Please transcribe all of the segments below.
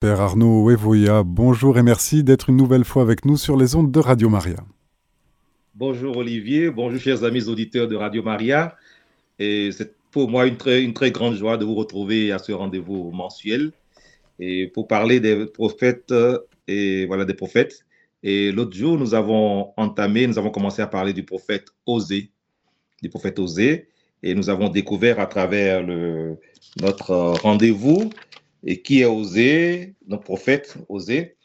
Père Arnaud Evoya, bonjour et merci d'être une nouvelle fois avec nous sur les ondes de Radio Maria. Bonjour Olivier, bonjour chers amis auditeurs de Radio Maria. Et c'est pour moi une très, grande joie de vous retrouver à ce rendez-vous mensuel et pour parler des prophètes et voilà des prophètes. Et l'autre jour, nous avons entamé, nous avons commencé à parler du prophète Osée, du prophète Osée, et nous avons découvert à travers notre rendez-vous et qui est Osée, notre prophète Osée,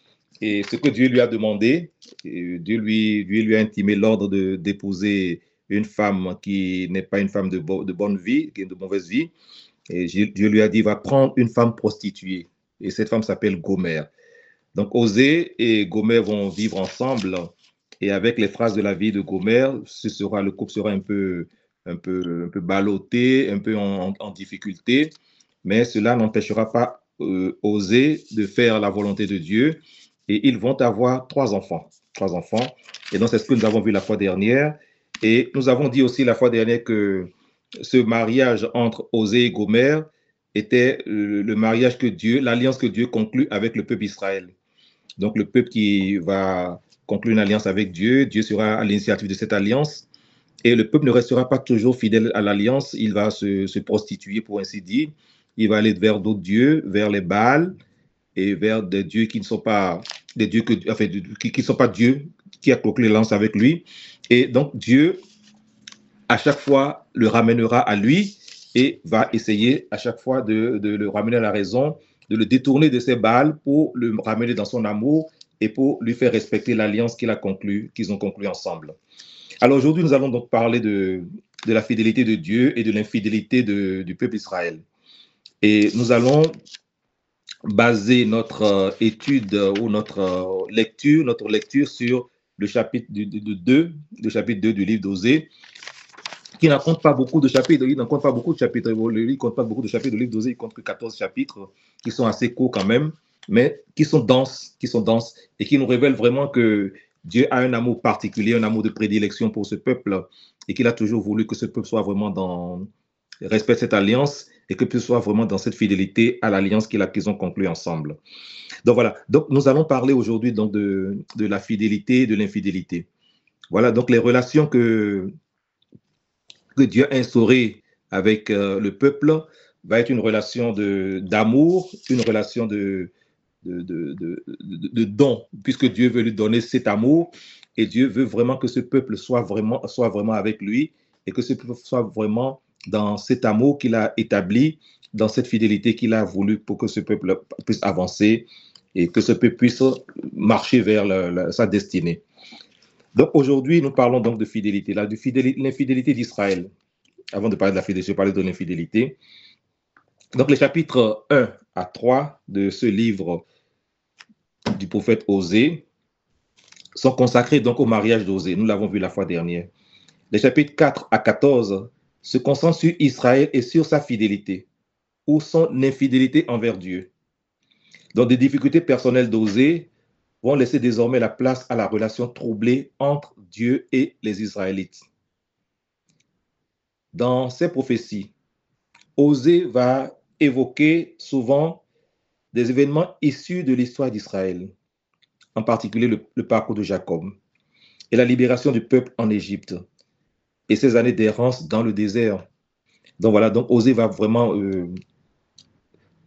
et ce que Dieu lui a demandé, Dieu lui, lui a intimé l'ordre d'épouser une femme qui n'est pas une femme de, de, bonne vie, qui est de mauvaise vie. Et Dieu lui a dit, va prendre une femme prostituée. Et cette femme s'appelle Gomer. Donc Osée et Gomer vont vivre ensemble. Et avec les phrases de la vie de Gomer, ce sera, le couple sera un peu, un peu, un peu ballotté, un peu en difficulté. Mais cela n'empêchera pas euh, oser de faire la volonté de Dieu et ils vont avoir trois enfants. Trois enfants. Et donc, c'est ce que nous avons vu la fois dernière. Et nous avons dit aussi la fois dernière que ce mariage entre Osée et Gomer était le mariage que Dieu, l'alliance que Dieu conclut avec le peuple Israël. Donc, le peuple qui va conclure une alliance avec Dieu, Dieu sera à l'initiative de cette alliance. Et le peuple ne restera pas toujours fidèle à l'alliance, il va se prostituer, pour ainsi dire il va aller vers d'autres dieux, vers les Baals et vers des dieux qui ne sont pas des dieux enfin, qui, sont pas Dieu qui a conclu l'alliance avec lui. Et donc Dieu, à chaque fois, le ramènera à lui et va essayer à chaque fois de, le ramener à la raison, de le détourner de ses Baals pour le ramener dans son amour et pour lui faire respecter l'alliance qu'il a conclue, qu'ils ont conclue ensemble. Alors aujourd'hui, nous allons donc parler de, de la fidélité de Dieu et de l'infidélité du peuple Israël. Et nous allons baser notre euh, étude ou notre euh, lecture, notre lecture sur le chapitre 2, le chapitre 2 du livre d'Osée, qui n'en compte pas beaucoup de chapitres. Il n'en compte pas beaucoup de chapitres. Il ne compte pas beaucoup de chapitres. Le livre d'Osée, il compte que 14 chapitres qui sont assez courts quand même, mais qui sont denses, qui sont denses et qui nous révèlent vraiment que Dieu a un amour particulier, un amour de prédilection pour ce peuple et qu'il a toujours voulu que ce peuple soit vraiment dans respect cette alliance et que ce soit vraiment dans cette fidélité à l'alliance qu'ils ont conclue ensemble. Donc voilà, donc nous allons parler aujourd'hui donc de, de, la fidélité et de l'infidélité. Voilà donc les relations que, que Dieu a instaurées avec euh, le peuple va être une relation d'amour, une relation de, de, de, de, don, puisque Dieu veut lui donner cet amour et Dieu veut vraiment que ce peuple soit vraiment, soit vraiment avec lui et que ce peuple soit vraiment dans cet amour qu'il a établi, dans cette fidélité qu'il a voulu pour que ce peuple puisse avancer et que ce peuple puisse marcher vers sa destinée. Donc aujourd'hui, nous parlons donc de fidélité, là, de l'infidélité d'Israël. Avant de parler de la fidélité, je parler de l'infidélité. Donc les chapitres 1 à 3 de ce livre du prophète Osée sont consacrés donc au mariage d'Osée. Nous l'avons vu la fois dernière. Les chapitres 4 à 14 se concentre sur Israël et sur sa fidélité ou son infidélité envers Dieu. Donc, des difficultés personnelles d'Osée vont laisser désormais la place à la relation troublée entre Dieu et les Israélites. Dans ces prophéties, Osée va évoquer souvent des événements issus de l'histoire d'Israël, en particulier le, parcours de Jacob et la libération du peuple en Égypte et ses années d'errance dans le désert. Donc voilà, donc Osée va vraiment euh,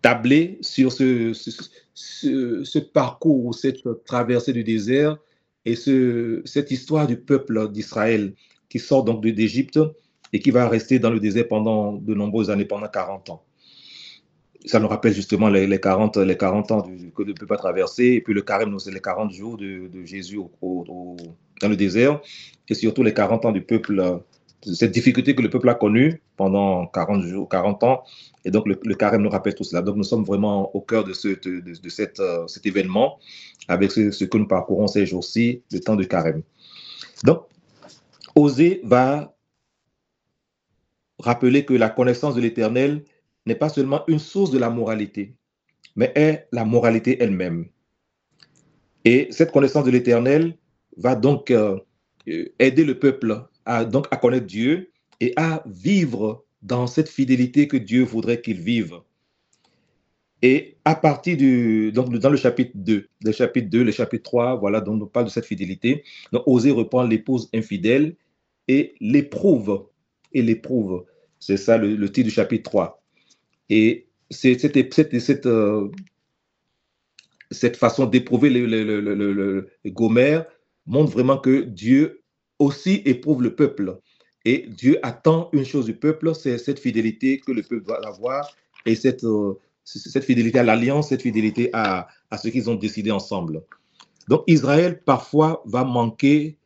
tabler sur ce, ce, parcours, cette traversée du désert et ce, cette histoire du peuple d'Israël qui sort donc d'Égypte et qui va rester dans le désert pendant de nombreuses années, pendant 40 ans. Ça nous rappelle justement les, 40, les 40 ans que le peuple a traversé, et puis le carême, c'est les 40 jours de, Jésus dans le désert, et surtout les 40 ans du peuple cette difficulté que le peuple a connue pendant 40 jours, 40 ans. Et donc, le, carême nous rappelle tout cela. Donc, nous sommes vraiment au cœur de, ce, de, euh, cet événement avec ce, que nous parcourons ces jours-ci, le temps de carême. Donc, Osée va rappeler que la connaissance de l'éternel n'est pas seulement une source de la moralité, mais est la moralité elle-même. Et cette connaissance de l'éternel va donc euh, aider le peuple à, donc à connaître Dieu et à vivre dans cette fidélité que Dieu voudrait qu'il vive. Et à partir du, donc dans le chapitre 2, le chapitre 2, le chapitre 3, voilà, donc on parle de cette fidélité. Donc, oser reprendre l'épouse infidèle et l'éprouve. Et l'éprouve. C'est ça le, titre du chapitre 3. Et c'est cette, cette, cette, euh, cette, façon d'éprouver le, le, montre vraiment que Dieu aussi éprouve le peuple. Et Dieu attend une chose du peuple, c'est cette fidélité que le peuple doit avoir et cette, euh, cette fidélité à l'alliance, cette fidélité à, à ce qu'ils ont décidé ensemble. Donc Israël parfois va manquer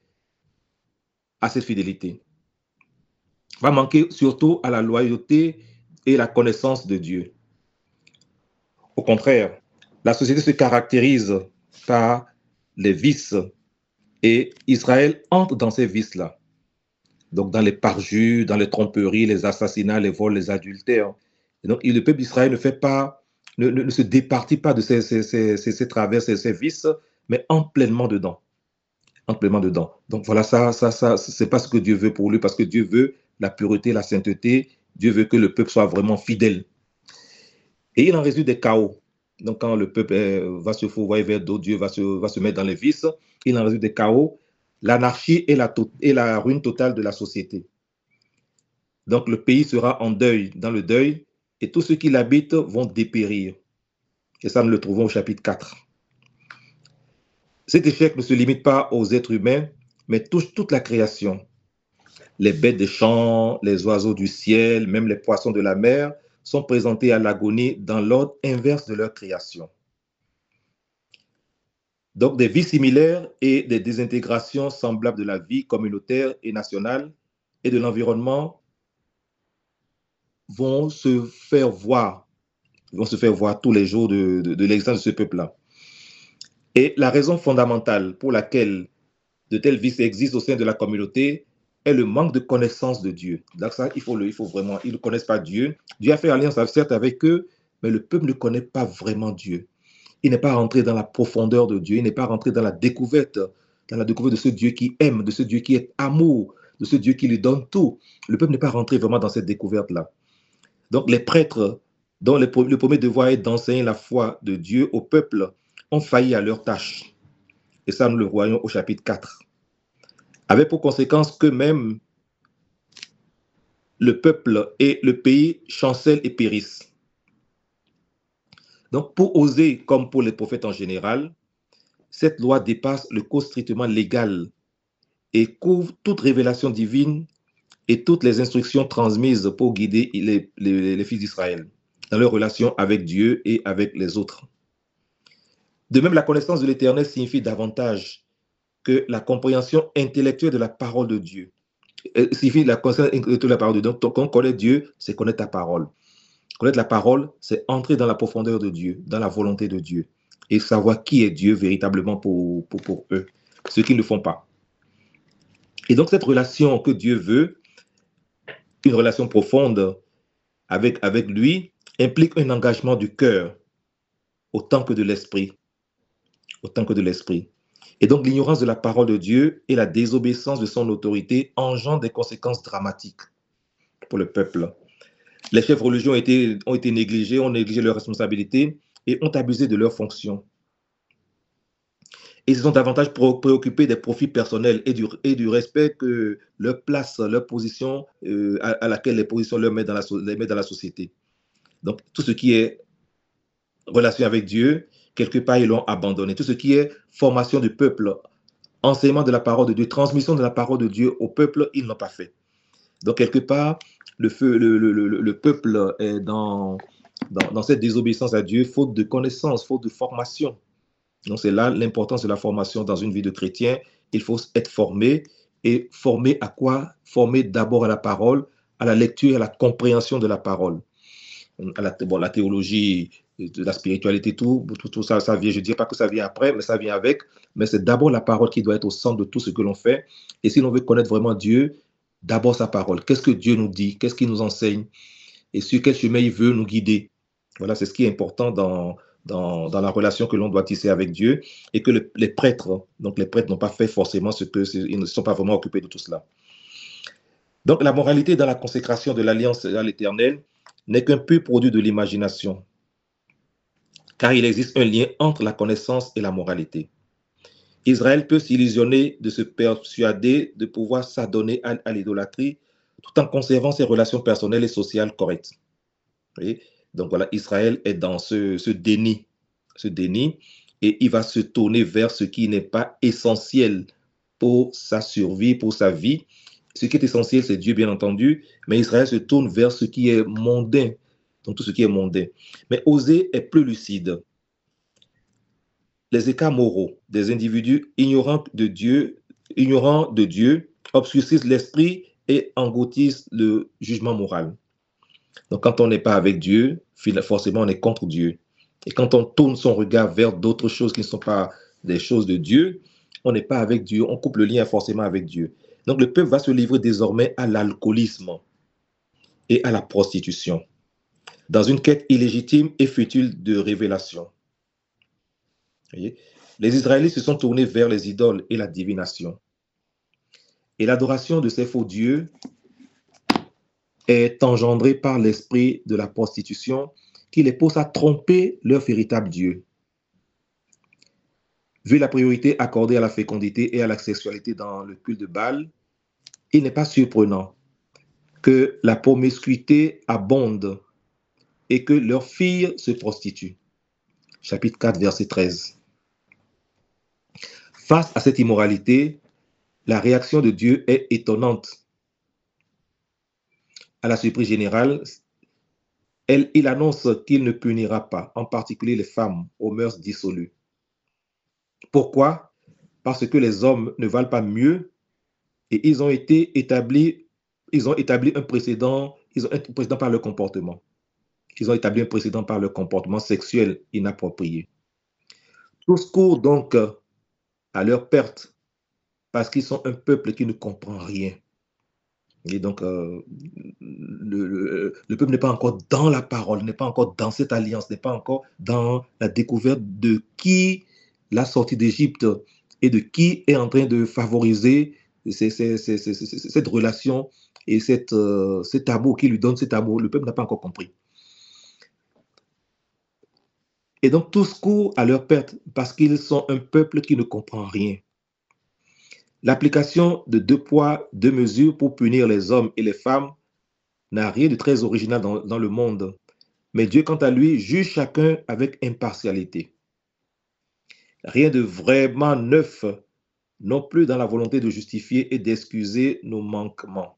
à cette fidélité, va manquer surtout à la loyauté et la connaissance de Dieu. Au contraire, la société se caractérise par les vices et Israël entre dans ces vices-là. Donc dans les parjures, dans les tromperies, les assassinats, les vols, les adultères. Et donc le peuple d'Israël ne fait pas, ne, se départit pas de ces, ces, ces, ces vices, mais en pleinement dedans. En pleinement dedans. Donc voilà, ça, ça, ça, c'est pas ce que Dieu veut pour lui, parce que Dieu veut la pureté, la sainteté. Dieu veut que le peuple soit vraiment fidèle. Et il en résulte des chaos. Donc, quand le peuple euh, va se fourvoyer vers d'autres, Dieu va se mettre dans les vices, il en résulte des chaos, l'anarchie et la, ruine totale de la société. Donc, le pays sera en deuil, dans le deuil, et tous ceux qui l'habitent vont dépérir. Et ça, nous le trouvons au chapitre 4. Cet échec ne se limite pas aux êtres humains, mais touche toute la création. Les bêtes des champs, les oiseaux du ciel, même les poissons de la mer sont présentés à l'agonie dans l'ordre inverse de leur création. Donc des vies similaires et des désintégrations semblables de la vie communautaire et nationale et de l'environnement vont se faire voir, tous les jours de l'existence de ce peuple-là. Et la raison fondamentale pour laquelle de tels vices existent au sein de la communauté, est le manque de connaissance de Dieu. Donc ça, il faut, le, il faut vraiment, ils ne connaissent pas Dieu. Dieu a fait alliance certes avec eux, mais le peuple ne connaît pas vraiment Dieu. Il n'est pas rentré dans la profondeur de Dieu, il n'est pas rentré dans la découverte, dans la découverte de ce Dieu qui aime, de ce Dieu qui est amour, de ce Dieu qui lui donne tout. Le peuple n'est pas rentré vraiment dans cette découverte-là. Donc les prêtres, dont le, premier devoir est d'enseigner la foi de Dieu au peuple, ont failli à leur tâche. Et ça, nous le voyons au chapitre 4 avait pour conséquence que même le peuple et le pays chancellent et périssent. Donc, pour oser, comme pour les prophètes en général, cette loi dépasse le code strictement légal et couvre toute révélation divine et toutes les instructions transmises pour guider les, fils d'Israël dans leur relation avec Dieu et avec les autres. De même, la connaissance de l'Éternel signifie davantage que la compréhension intellectuelle de la parole de Dieu. Il suffit la connaissance intellectuelle de la parole de Dieu. Donc, quand on connaît Dieu, c'est connaître ta parole. Connaître la parole, c'est entrer dans la profondeur de Dieu, dans la volonté de Dieu, et savoir qui est Dieu véritablement pour, eux, ceux qui ne le font pas. Et donc, cette relation que Dieu veut, une relation profonde avec, avec lui, implique un engagement du cœur autant que de l'esprit. Autant que de l'esprit. Et donc l'ignorance de la parole de Dieu et la désobéissance de son autorité engendrent des conséquences dramatiques pour le peuple. Les chefs religieux ont été, ont été négligés, ont négligé leurs responsabilités et ont abusé de leurs fonctions. Ils sont davantage préoccupés des profits personnels et du, et du respect que leur place, leur position euh, à, laquelle les positions leur mettent dans la, les mettent dans la société. Donc tout ce qui est relation avec Dieu quelque part, ils l'ont abandonné. Tout ce qui est formation du peuple, enseignement de la parole de Dieu, transmission de la parole de Dieu au peuple, ils n'ont pas fait. Donc, quelque part, le, feu, le, le, le peuple est dans, dans, cette désobéissance à Dieu, faute de connaissance, faute de formation. Donc, c'est là l'importance de la formation dans une vie de chrétien. Il faut être formé. Et formé à quoi? Formé d'abord à la parole, à la lecture, à la compréhension de la parole. À la, bon, la théologie de la spiritualité, tout, tout, ça, ça vient, je ne dis pas que ça vient après, mais ça vient avec. Mais c'est d'abord la parole qui doit être au centre de tout ce que l'on fait. Et si l'on veut connaître vraiment Dieu, d'abord sa parole. Qu'est-ce que Dieu nous dit? Qu'est-ce qu'il nous enseigne? Et sur quel chemin il veut nous guider? Voilà, c'est ce qui est important dans, la relation que l'on doit tisser avec Dieu. Et que les prêtres, donc les prêtres n'ont pas fait forcément ce que, ils ne sont pas vraiment occupés de tout cela. Donc la moralité dans la consécration de l'alliance à l'éternel n'est qu'un peu produit de l'imagination car il existe un lien entre la connaissance et la moralité. Israël peut s'illusionner de se persuader de pouvoir s'adonner à, l'idolâtrie tout en conservant ses relations personnelles et sociales correctes. Donc voilà, Israël est dans ce, déni, ce déni, et il va se tourner vers ce qui n'est pas essentiel pour sa survie, pour sa vie. Ce qui est essentiel, c'est Dieu, bien entendu, mais Israël se tourne vers ce qui est mondain, donc tout ce qui est mondain. Mais Osée est plus lucide. Les écarts moraux des individus ignorants de Dieu, ignorants de Dieu, obscurcissent l'esprit et engloutissent le jugement moral. Donc quand on n'est pas avec Dieu, forcément on est contre Dieu. Et quand on tourne son regard vers d'autres choses qui ne sont pas des choses de Dieu, on n'est pas avec Dieu, on coupe le lien forcément avec Dieu. Donc le peuple va se livrer désormais à l'alcoolisme et à la prostitution, dans une quête illégitime et futile de révélation. Les Israélites se sont tournés vers les idoles et la divination. Et l'adoration de ces faux dieux est engendrée par l'esprit de la prostitution qui les pousse à tromper leur véritable Dieu. Vu la priorité accordée à la fécondité et à la sexualité dans le culte de Baal, il n'est pas surprenant que la promiscuité abonde et que leurs filles se prostituent. Chapitre 4, verset 13. Face à cette immoralité, la réaction de Dieu est étonnante. À la surprise générale, il annonce qu'il ne punira pas, en particulier les femmes aux mœurs dissolues. Pourquoi? Parce que les hommes ne valent pas mieux et ils ont été établis, ils ont établi un précédent, ils ont un précédent par leur comportement. Ils ont établi un précédent par leur comportement sexuel inapproprié. Tous courent donc à leur perte parce qu'ils sont un peuple qui ne comprend rien. Et donc, euh, le, le, peuple n'est pas encore dans la parole, n'est pas encore dans cette alliance, n'est pas encore dans la découverte de qui la sortie d'Égypte et de qui est en train de favoriser cette relation et cette, euh, cet amour, qui lui donne cet amour. Le peuple n'a pas encore compris. Et donc tous courent à leur perte parce qu'ils sont un peuple qui ne comprend rien. L'application de deux poids, deux mesures pour punir les hommes et les femmes n'a rien de très original dans, le monde. Mais Dieu, quant à lui, juge chacun avec impartialité. Rien de vraiment neuf non plus dans la volonté de justifier et d'excuser nos manquements.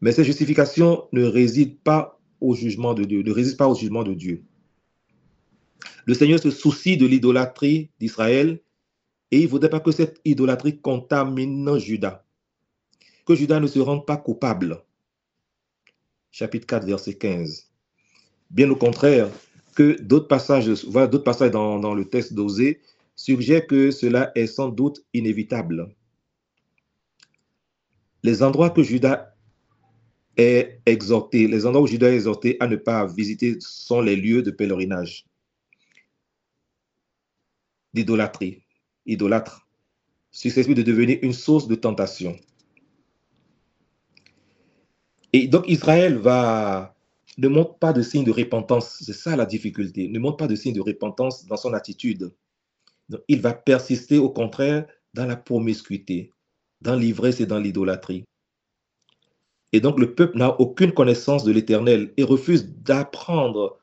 Mais cette justification ne réside pas au jugement de Dieu, ne résiste pas au jugement de Dieu. Le Seigneur se soucie de l'idolâtrie d'Israël et il ne voudrait pas que cette idolâtrie contamine Judas, que Judas ne se rende pas coupable. Chapitre 4, verset 15. Bien au contraire, que d'autres passages, d'autres passages dans, le texte d'Osée suggère que cela est sans doute inévitable. Les endroits que Judas est exhorté, les endroits où Judas est exhorté à ne pas visiter sont les lieux de pèlerinage, d'idolâtrie, idolâtre, susceptible de devenir une source de tentation. Et donc Israël va ne montre pas de signe de repentance, c'est ça la difficulté, ne montre pas de signe de repentance dans son attitude il va persister au contraire dans la promiscuité, dans l'ivresse et dans l'idolâtrie. Et donc le peuple n'a aucune connaissance de l'Éternel et refuse d'apprendre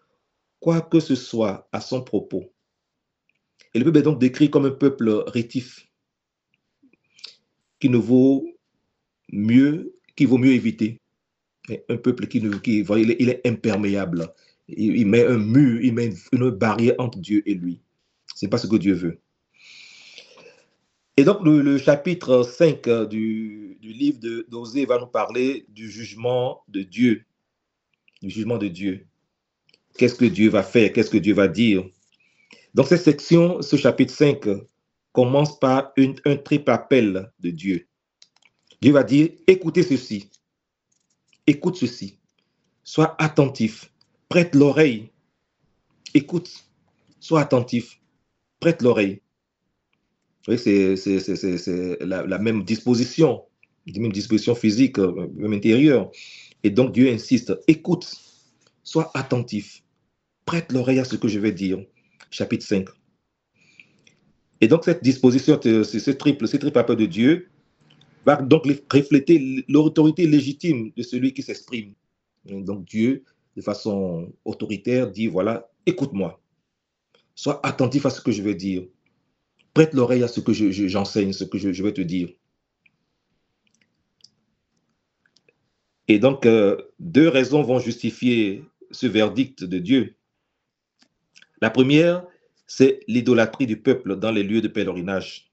quoi que ce soit à son propos. Et le peuple est donc décrit comme un peuple rétif, qui ne vaut mieux, qui vaut mieux éviter. Un peuple qui, il, est, imperméable. Il, met un mur, il met une barrière entre Dieu et lui. Ce n'est pas ce que Dieu veut. Et donc, le, chapitre 5 euh, du, livre d'Osée va nous parler du jugement de Dieu. Du jugement de Dieu. Qu'est-ce que Dieu va faire? Qu'est-ce que Dieu va dire? Donc, cette section, ce chapitre 5, commence par un triple appel de Dieu. Dieu va dire, écoutez ceci. Écoute ceci. Sois attentif. Prête l'oreille. Écoute. Sois attentif prête l'oreille. C'est la, la, même disposition, la même disposition physique, euh, même intérieure. Et donc Dieu insiste, écoute, sois attentif, prête l'oreille à ce que je vais dire. Chapitre 5. Et donc cette disposition, ce triple, ce triple appel de Dieu, va donc refléter l'autorité légitime de celui qui s'exprime. Donc Dieu, de façon autoritaire, dit, voilà, écoute-moi, sois attentif à ce que je vais dire, prête l'oreille à ce que j'enseigne, ce que je, vais te dire. Et donc, euh, deux raisons vont justifier ce verdict de Dieu. La première, c'est l'idolâtrie du peuple dans les lieux de pèlerinage.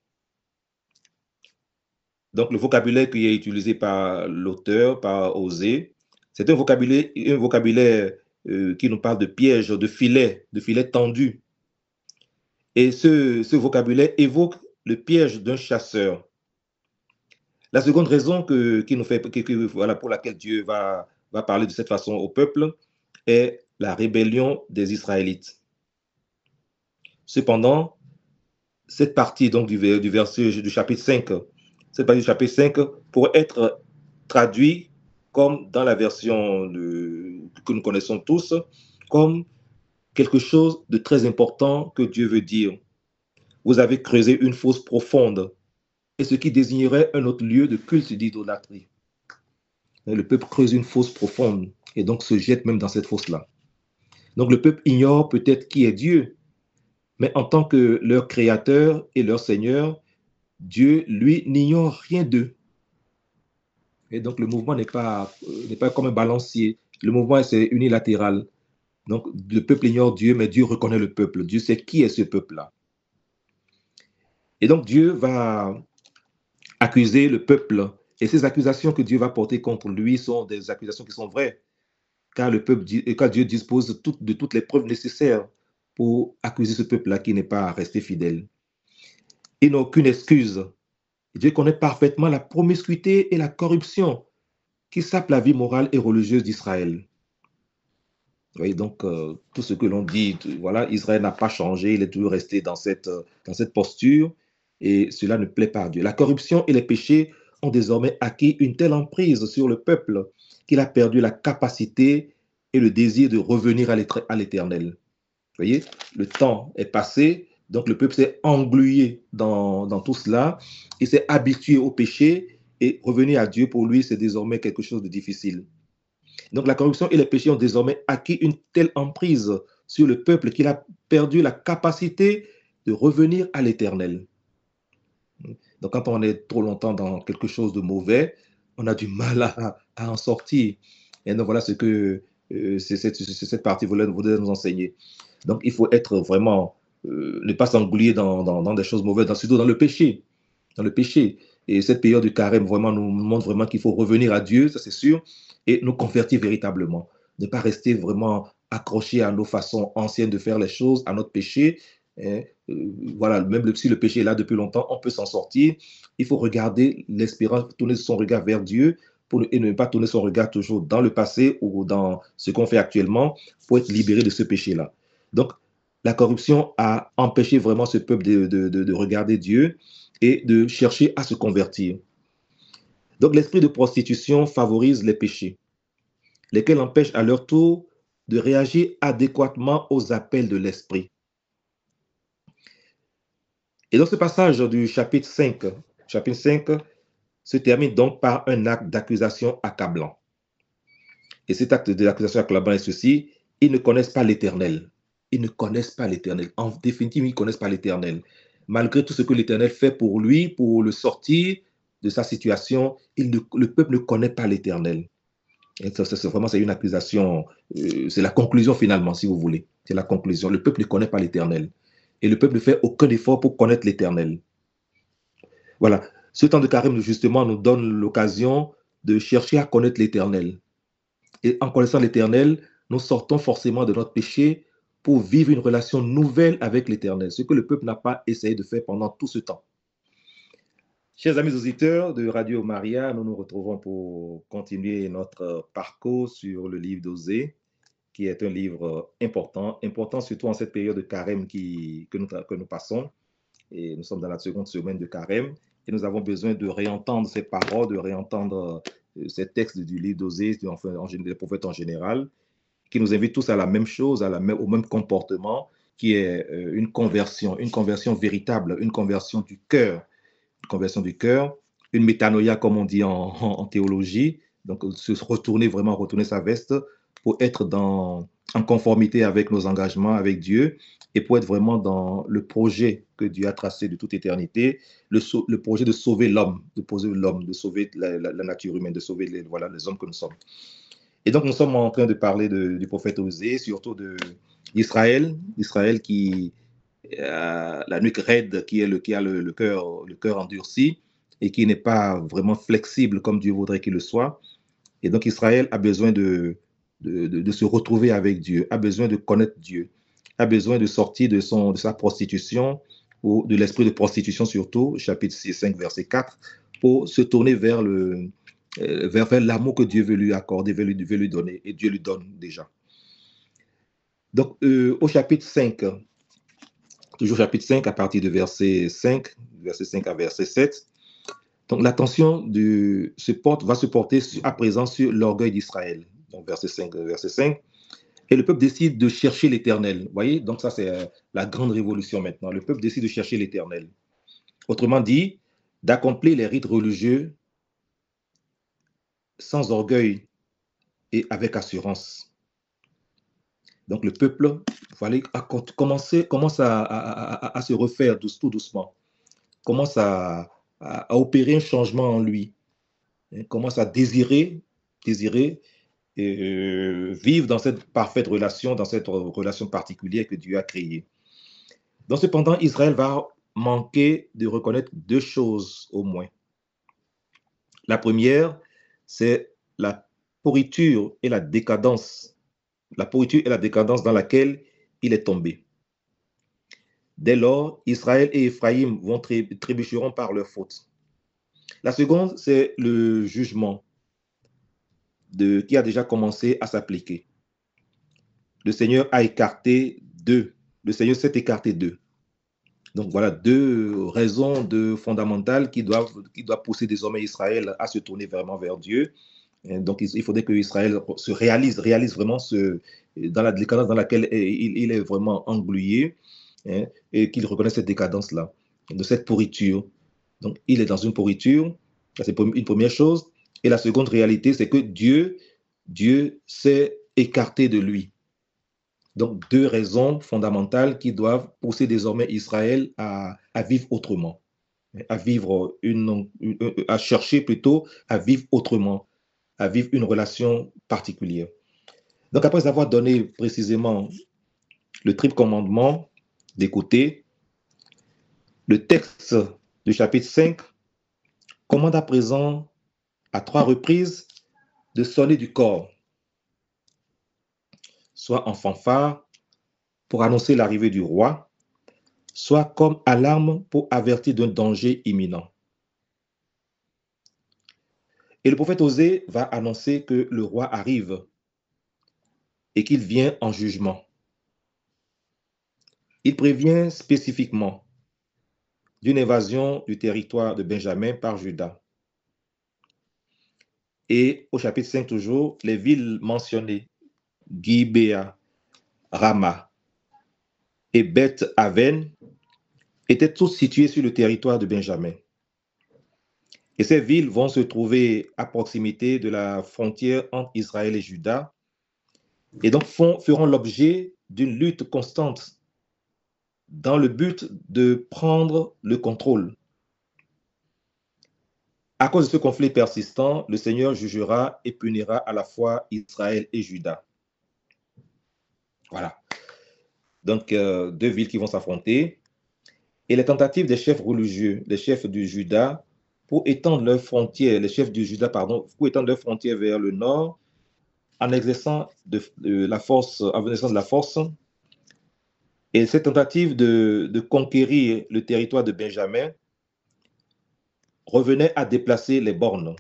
Donc, le vocabulaire qui est utilisé par l'auteur, par Osée, c'est un vocabulaire, euh, qui nous parle de pièges, de filets, de filets tendus. Et ce, vocabulaire évoque le piège d'un chasseur. La seconde raison qui nous fait, pour laquelle Dieu va parler de cette façon au peuple est la rébellion des Israélites. Cependant, cette partie donc du, verset du chapitre 5, cette partie du chapitre 5 pourrait être traduite comme dans la version que nous connaissons tous, comme quelque chose de très important que Dieu veut dire. Vous avez creusé une fosse profonde, et ce qui désignerait un autre lieu de culte d'idolâtrie. Le peuple creuse une fosse profonde et donc se jette même dans cette fosse-là. Donc le peuple ignore peut-être qui est Dieu, mais en tant que leur créateur et leur Seigneur, Dieu, lui, n'ignore rien d'eux. Et donc le mouvement n'est pas, euh, n'est pas comme un balancier. Le mouvement, c'est unilatéral. Donc le peuple ignore Dieu, mais Dieu reconnaît le peuple. Dieu sait qui est ce peuple-là. Et donc Dieu va accuser le peuple. Et ces accusations que Dieu va porter contre lui sont des accusations qui sont vraies. Car, le peuple, car Dieu dispose de toutes les preuves nécessaires pour accuser ce peuple-là qui n'est pas resté fidèle. Il n'a aucune excuse. Dieu connaît parfaitement la promiscuité et la corruption qui sapent la vie morale et religieuse d'Israël. Oui, donc euh, tout ce que l'on dit, voilà, Israël n'a pas changé, il est toujours resté dans cette, euh, dans cette posture et cela ne plaît pas à Dieu. La corruption et les péchés ont désormais acquis une telle emprise sur le peuple qu'il a perdu la capacité et le désir de revenir à l'éternel voyez, le temps est passé, donc le peuple s'est englué dans, tout cela, il s'est habitué au péché et revenir à Dieu pour lui, c'est désormais quelque chose de difficile. Donc la corruption et les péchés ont désormais acquis une telle emprise sur le peuple qu'il a perdu la capacité de revenir à l'éternel. Donc quand on est trop longtemps dans quelque chose de mauvais, on a du mal à, en sortir. Et donc voilà ce que euh, cette, cette, partie voulait nous enseigner. Donc, il faut être vraiment, euh, ne pas s'engouiller dans, des choses mauvaises, dans, surtout dans le péché. Dans le péché. Et cette période du carême vraiment nous montre vraiment qu'il faut revenir à Dieu, ça c'est sûr, et nous convertir véritablement. Ne pas rester vraiment accroché à nos façons anciennes de faire les choses, à notre péché. Hein. Euh, voilà, même si le péché est là depuis longtemps, on peut s'en sortir. Il faut regarder l'espérance, tourner son regard vers Dieu et ne pas tourner son regard toujours dans le passé ou dans ce qu'on fait actuellement pour être libéré de ce péché-là. Donc, la corruption a empêché vraiment ce peuple de, regarder Dieu et de chercher à se convertir. Donc, l'esprit de prostitution favorise les péchés, lesquels empêchent à leur tour de réagir adéquatement aux appels de l'esprit. Et dans ce passage du chapitre 5, chapitre 5 se termine donc par un acte d'accusation accablant. Et cet acte d'accusation accablant est ceci, ils ne connaissent pas l'Éternel ils ne connaissent pas l'Éternel. En définitive, ils ne connaissent pas l'Éternel. Malgré tout ce que l'Éternel fait pour lui, pour le sortir de sa situation, le peuple ne connaît pas l'Éternel. c'est vraiment une accusation, euh, c'est la conclusion finalement, si vous voulez. C'est la conclusion. Le peuple ne connaît pas l'Éternel. Et le peuple ne fait aucun effort pour connaître l'Éternel. Voilà. Ce temps de carême, justement, nous donne l'occasion de chercher à connaître l'Éternel. Et en connaissant l'Éternel, nous sortons forcément de notre péché pour vivre une relation nouvelle avec l'Éternel, ce que le peuple n'a pas essayé de faire pendant tout ce temps. Chers amis auditeurs de Radio Maria, nous nous retrouvons pour continuer notre parcours sur le livre d'Osée, qui est un livre important, important surtout en cette période de carême que, nous, que nous passons. Et nous sommes dans la seconde semaine de carême et nous avons besoin de réentendre ces paroles, de réentendre euh, ces textes du livre d'Osée, enfin, des prophètes en général, qui nous invite tous à la même chose, au même comportement, qui est euh, une conversion, une conversion véritable, une conversion du cœur, une conversion du cœur, une métanoïa comme on dit en, théologie, donc se retourner vraiment, retourner sa veste pour être dans, en conformité avec nos engagements avec Dieu et pour être vraiment dans le projet que Dieu a tracé de toute éternité, le, projet de sauver l'homme, de poser l'homme, de sauver la, nature humaine, de sauver les hommes que nous sommes. Et donc nous sommes en train de parler du prophète Osée, surtout de, Israël, Israël qui a euh, la nuque raide, qui, a le, cœur, le cœur endurci et qui n'est pas vraiment flexible comme Dieu voudrait qu'il le soit. Et donc Israël a besoin de, de, se retrouver avec Dieu, a besoin de connaître Dieu, a besoin de sortir de, son, de sa prostitution ou de l'esprit de prostitution surtout, chapitre 6, 5, verset 4, pour se tourner vers le euh, vers, l'amour que Dieu veut lui accorder, veut lui, donner, et Dieu lui donne déjà. Donc, euh, au chapitre 5, toujours chapitre 5, à partir de verset 5, verset 5 à verset 7, donc l'attention porte, va se porter à présent sur l'orgueil d'Israël. Donc, verset 5, verset 5. Et le peuple décide de chercher l'éternel. Vous voyez, donc ça, c'est euh, la grande révolution maintenant. Le peuple décide de chercher l'éternel. Autrement dit, d'accomplir les rites religieux sans orgueil et avec assurance. Donc le peuple fallait commencer, commence à, se refaire tout doucement, commence à, opérer un changement en lui, hein, commence à désirer, désirer euh, vivre dans cette parfaite relation, dans cette relation particulière que Dieu a créée. Donc cependant, Israël va manquer de reconnaître deux choses au moins. La première, c'est la pourriture et la décadence la pourriture et la décadence dans laquelle il est tombé. Dès lors, Israël et Ephraïm vont trébucheront par leur faute. La seconde, c'est le jugement qui a déjà commencé à s'appliquer. Le Seigneur a écarté deux. Le Seigneur s'est écarté d'eux. Donc voilà deux raisons de fondamentales qui doivent, qui doivent pousser désormais Israël à se tourner vraiment vers Dieu donc, il faudrait que Israël se réalise, réalise vraiment ce, dans la décadence dans laquelle il, est vraiment englué hein, et qu'il reconnaisse cette décadence-là, de cette pourriture. Donc, il est dans une pourriture, c'est une première chose. Et la seconde réalité, c'est que Dieu, Dieu s'est écarté de lui. Donc, deux raisons fondamentales qui doivent pousser désormais Israël à, vivre autrement, à vivre une, à chercher plutôt à vivre autrement à vivre une relation particulière. Donc après avoir donné précisément le triple commandement d'écouter, le texte du chapitre 5 commande à présent à trois reprises de sonner du corps, soit en fanfare pour annoncer l'arrivée du roi, soit comme alarme pour avertir d'un danger imminent. Et le prophète Osée va annoncer que le roi arrive et qu'il vient en jugement. Il prévient spécifiquement d'une évasion du territoire de Benjamin par Judas. Et au chapitre 5 toujours, les villes mentionnées, Gibea, Rama et Beth Aven, étaient toutes situées sur le territoire de Benjamin. Et ces villes vont se trouver à proximité de la frontière entre Israël et Juda, et donc feront l'objet d'une lutte constante dans le but de prendre le contrôle. À cause de ce conflit persistant, le Seigneur jugera et punira à la fois Israël et Juda. Voilà. Donc, euh, deux villes qui vont s'affronter. Et les tentatives des chefs religieux, des chefs du Juda, pour étendre leurs frontières, les chefs du Juda, pardon, pour étendre leurs frontières vers le nord, en exerçant de, la force, en exerçant de la force. Et cette tentative de, de, conquérir le territoire de Benjamin revenait à déplacer les bornes.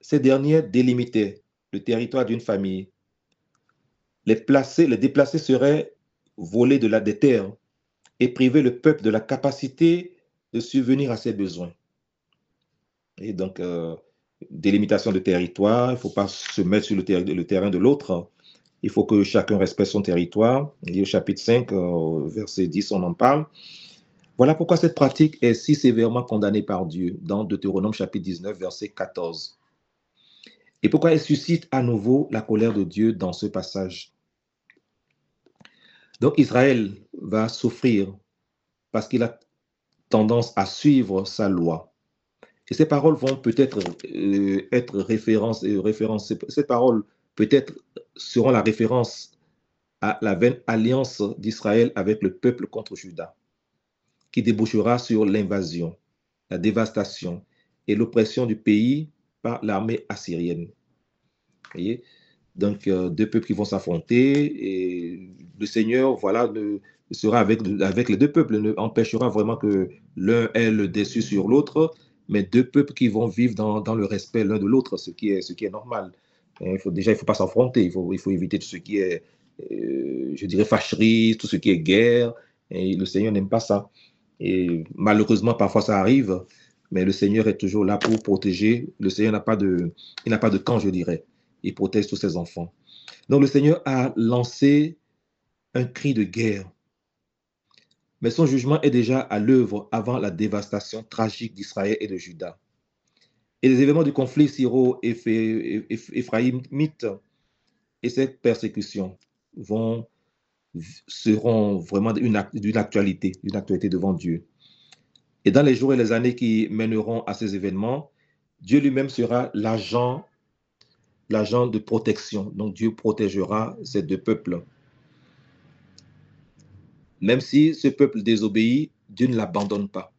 Ces dernières délimitaient le territoire d'une famille. Les, déplacés seraient volés de la des et priver le peuple de la capacité de subvenir à ses besoins. Et donc, euh, délimitation de territoire, il ne faut pas se mettre sur le, terrain de l'autre. il faut que chacun respecte son territoire. au chapitre 5, euh, verset 10, on en parle. Voilà pourquoi cette pratique est si sévèrement condamnée par Dieu dans Deutéronome chapitre 19, verset 14. Et pourquoi elle suscite à nouveau la colère de Dieu dans ce passage? Donc Israël va souffrir parce qu'il a tendance à suivre sa loi. Et ces paroles vont peut-être euh, être référence, euh, référence, ces paroles peut-être seront la référence à la vaine alliance d'Israël avec le peuple contre Juda, qui débouchera sur l'invasion, la dévastation et l'oppression du pays par l'armée assyrienne. Voyez? Donc, euh, deux peuples qui vont s'affronter et le Seigneur, voilà, sera avec, avec les deux peuples, ne empêchera vraiment que l'un ait le dessus sur l'autre, mais deux peuples qui vont vivre dans, dans le respect l'un de l'autre, ce, qui est, ce qui est normal. Faut, déjà, il ne faut pas s'affronter, il faut, il faut éviter tout ce qui est, euh, je dirais, fâcherie, tout ce qui est guerre, et le Seigneur n'aime pas ça. Et malheureusement, parfois ça arrive, mais le Seigneur est toujours là pour protéger. Le Seigneur n'a pas de, camp, je dirais. Il protège tous ses enfants. Donc le Seigneur a lancé un cri de guerre. Mais son jugement est déjà à l'œuvre avant la dévastation tragique d'Israël et de Juda. Et les événements du conflit syro-éphraïmite et cette persécution seront vraiment d'une actualité, d'une actualité devant Dieu. Et dans les jours et les années qui mèneront à ces événements, Dieu lui-même sera l'agent, de protection. Donc Dieu protégera ces deux peuples. Même si ce peuple désobéit, Dieu ne l'abandonne pas.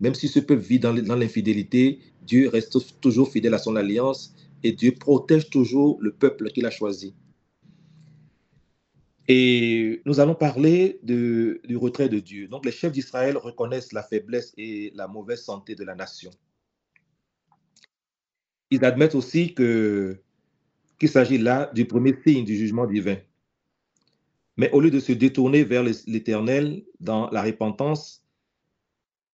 Même si ce peuple vit dans l'infidélité, Dieu reste toujours fidèle à son alliance et Dieu protège toujours le peuple qu'il a choisi. Et nous allons parler du retrait de Dieu. Donc les chefs d'Israël reconnaissent la faiblesse et la mauvaise santé de la nation. Ils admettent aussi que qu'il s'agit là du premier signe du jugement divin. Mais au lieu de se détourner vers l'Éternel dans la repentance,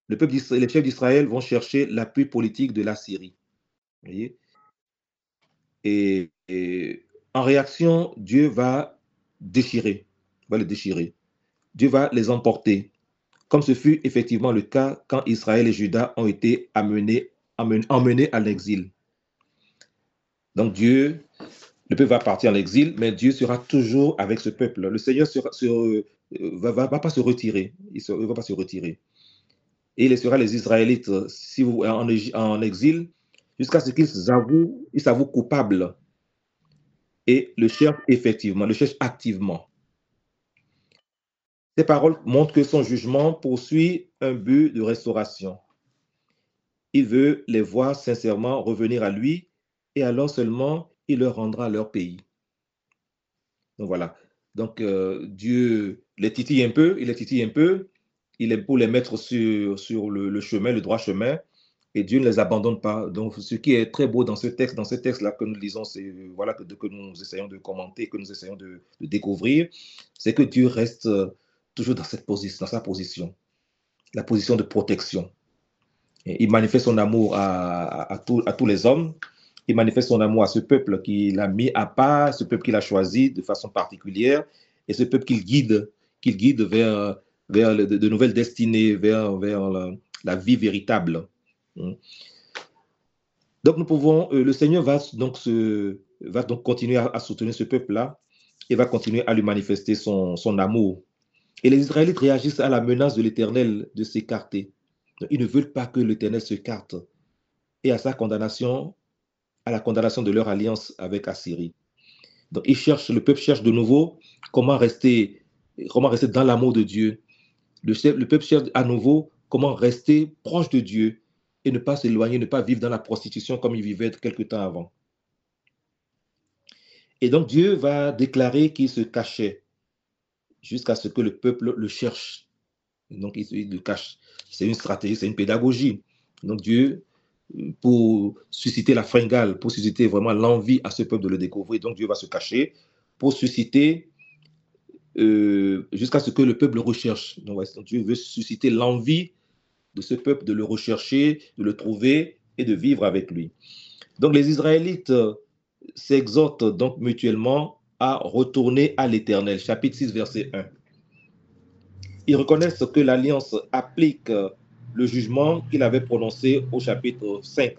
les chefs d'Israël vont chercher l'appui politique de la Syrie. Et, et, en réaction, Dieu va déchirer, va les déchirer. Dieu va les emporter, comme ce fut effectivement le cas quand Israël et Juda ont été amenés, emmenés à l'exil. Donc Dieu le peuple va partir en exil, mais Dieu sera toujours avec ce peuple. Le Seigneur ne va, va, pas se retirer. Il ne va pas se retirer. Et il laissera les Israélites si vous, en, exil jusqu'à ce qu'ils ils s'avouent coupables et le cherchent effectivement, le cherchent activement. Ces paroles montrent que son jugement poursuit un but de restauration. Il veut les voir sincèrement revenir à lui et alors seulement il leur rendra leur pays. Donc voilà. Donc euh, Dieu les titille un peu, il les titille un peu, il est pour les mettre sur, sur le, chemin, le droit chemin, et Dieu ne les abandonne pas. Donc ce qui est très beau dans ce texte, dans ce texte-là que nous lisons, c'est voilà que, nous essayons de commenter, que nous essayons de, découvrir, c'est que Dieu reste toujours dans cette position, dans sa position, la position de protection. Il manifeste son amour à, tous les hommes, il manifeste son amour à ce peuple qu'il a mis à part, ce peuple qu'il a choisi de façon particulière, et ce peuple qu'il guide, qu'il guide vers, de, nouvelles destinées, vers la, vie véritable. Hmm. Donc nous pouvons, euh, le Seigneur va donc, continuer à, soutenir ce peuple-là et va continuer à lui manifester son, amour. Et les Israélites réagissent à la menace de l'Éternel de s'écarter. Ils ne veulent pas que l'Éternel s'écarte. Et à sa condamnation, à la condamnation de leur alliance avec Assyrie. Donc, ils cherchent, le peuple cherche de nouveau comment rester, comment rester dans l'amour de Dieu. Le peuple cherche à nouveau comment rester proche de Dieu et ne pas s'éloigner, ne pas vivre dans la prostitution comme il vivait quelque temps avant. Et donc Dieu va déclarer qu'il se cachait jusqu'à ce que le peuple le cherche. Donc il, le cache. C'est une stratégie, c'est une pédagogie. Donc Dieu pour susciter la fringale, pour susciter vraiment l'envie à ce peuple de le découvrir. Donc Dieu va se cacher pour susciter euh, jusqu'à ce que le peuple le recherche. Donc Dieu veut susciter l'envie de ce peuple de le rechercher, de le trouver et de vivre avec lui. Donc les Israélites s'exhortent donc mutuellement à retourner à l'Éternel. Chapitre 6, verset 1. Ils reconnaissent que l'Alliance applique le jugement qu'il avait prononcé au chapitre 5.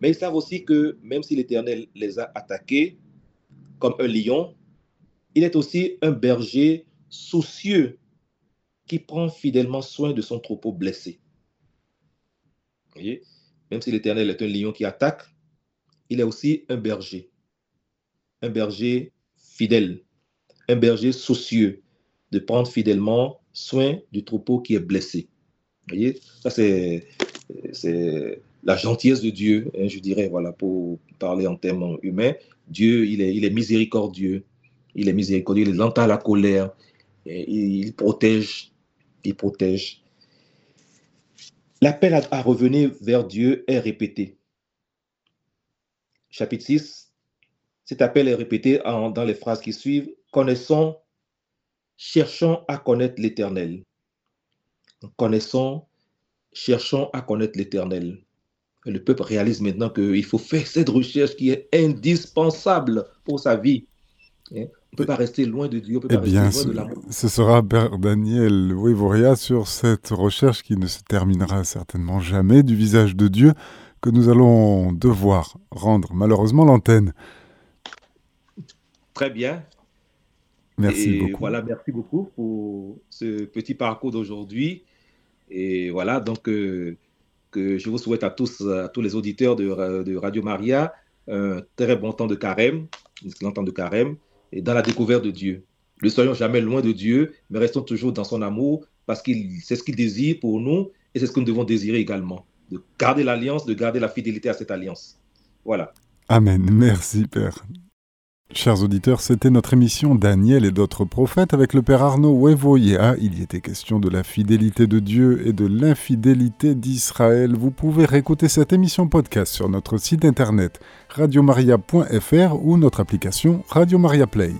Mais ils savent aussi que même si l'Éternel les a attaqués comme un lion, il est aussi un berger soucieux qui prend fidèlement soin de son troupeau blessé. voyez Même si l'Éternel est un lion qui attaque, il est aussi un berger. Un berger fidèle, un berger soucieux de prendre fidèlement soin du troupeau qui est blessé. Vous voyez Ça, c'est la gentillesse de Dieu, hein, je dirais, voilà, pour parler en termes humains. Dieu, il est, il est miséricordieux, il est miséricordieux, il entend la colère, il protège, il protège. L'appel à, revenir vers Dieu est répété. Chapitre 6, cet appel est répété dans les phrases qui suivent. Connaissons, cherchons à connaître l'Éternel. Connaissons, cherchons à connaître l'Éternel. Le peuple réalise maintenant qu'il faut faire cette recherche qui est indispensable pour sa vie. On ne peut pas rester loin de Dieu, on peut eh pas bien, rester loin de l'amour. Ce sera Père Daniel Wivoria sur cette recherche qui ne se terminera certainement jamais du visage de Dieu que nous allons devoir rendre malheureusement l'antenne. Très bien. Merci Et beaucoup. Voilà, merci beaucoup pour ce petit parcours d'aujourd'hui. Et voilà, donc euh, que je vous souhaite à tous, à tous les auditeurs de, de Radio Maria, un très bon temps de carême, un excellent temps de carême et dans la découverte de Dieu. Ne soyons jamais loin de Dieu, mais restons toujours dans son amour, parce que c'est ce qu'il désire pour nous, et c'est ce que nous devons désirer également, de garder l'alliance, de garder la fidélité à cette alliance. Voilà. Amen. Merci, Père. Chers auditeurs, c'était notre émission Daniel et d'autres prophètes avec le Père Arnaud Wevoya. Il y était question de la fidélité de Dieu et de l'infidélité d'Israël. Vous pouvez réécouter cette émission podcast sur notre site internet radiomaria.fr ou notre application Radio Maria Play.